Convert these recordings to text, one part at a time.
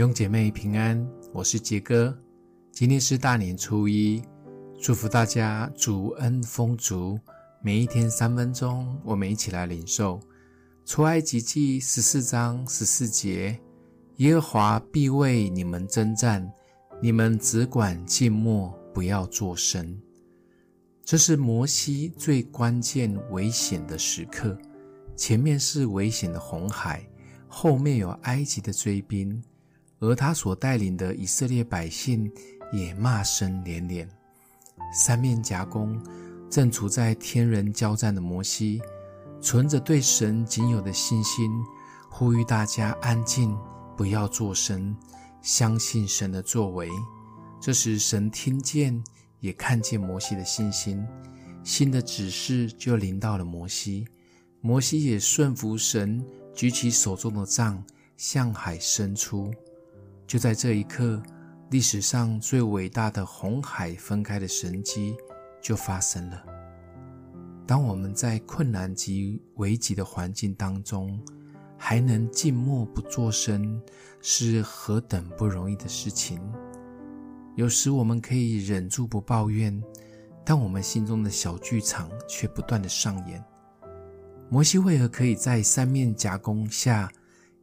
弟兄姐妹平安，我是杰哥。今天是大年初一，祝福大家主恩丰足。每一天三分钟，我们一起来领受出埃及记十四章十四节：耶和华必为你们征战，你们只管静默，不要作声。这是摩西最关键、危险的时刻。前面是危险的红海，后面有埃及的追兵，而他所带领的以色列百姓也骂声连连。三面夹攻，正处在天人交战的摩西，存着对神仅有的信心，呼吁大家安静，不要作声，相信神的作为。这时，神听见也看见摩西的信心，新的指示就临到了摩西。摩西也顺服神，举起手中的杖，向海伸出。就在这一刻，历史上最伟大的红海分开的神迹就发生了。当我们在困难及危急的环境当中，还能静默不作声，是何等不容易的事情。有时我们可以忍住不抱怨，但我们心中的小剧场却不断地上演。摩西为何可以在三面夹攻下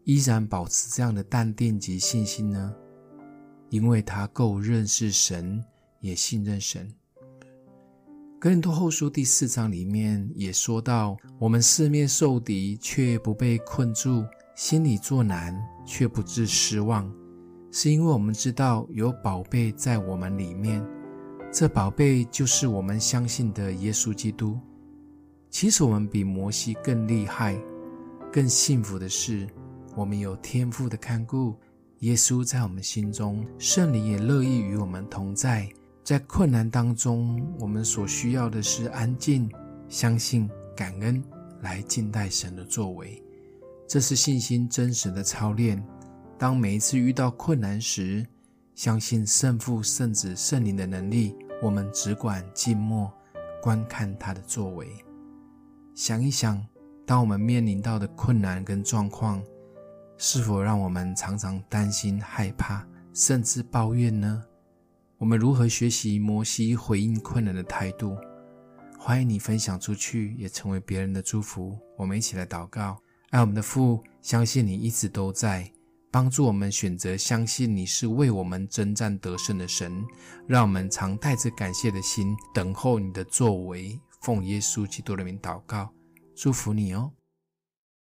依然保持这样的淡定及信心呢？因为他够认识神，也信任神。哥林多后书第四章里面也说到：我们四面受敌，却不被困住；心里作难，却不致失望，是因为我们知道有宝贝在我们里面，这宝贝就是我们相信的耶稣基督。其实我们比摩西更厉害，更幸福的是，我们有天父的看顾，耶稣在我们心中，圣灵也乐意与我们同在。在困难当中，我们所需要的是安静、相信、感恩，来静待神的作为。这是信心真实的操练。当每一次遇到困难时，相信圣父、圣子、圣灵的能力，我们只管静默，观看他的作为。想一想，当我们面临到的困难跟状况，是否让我们常常担心、害怕，甚至抱怨呢？我们如何学习摩西回应困难的态度？欢迎你分享出去，也成为别人的祝福。我们一起来祷告：爱我们的父，相信你一直都在，帮助我们选择相信你是为我们征战得胜的神。让我们常带着感谢的心，等候你的作为。奉耶稣基督的名祷告，祝福你哦。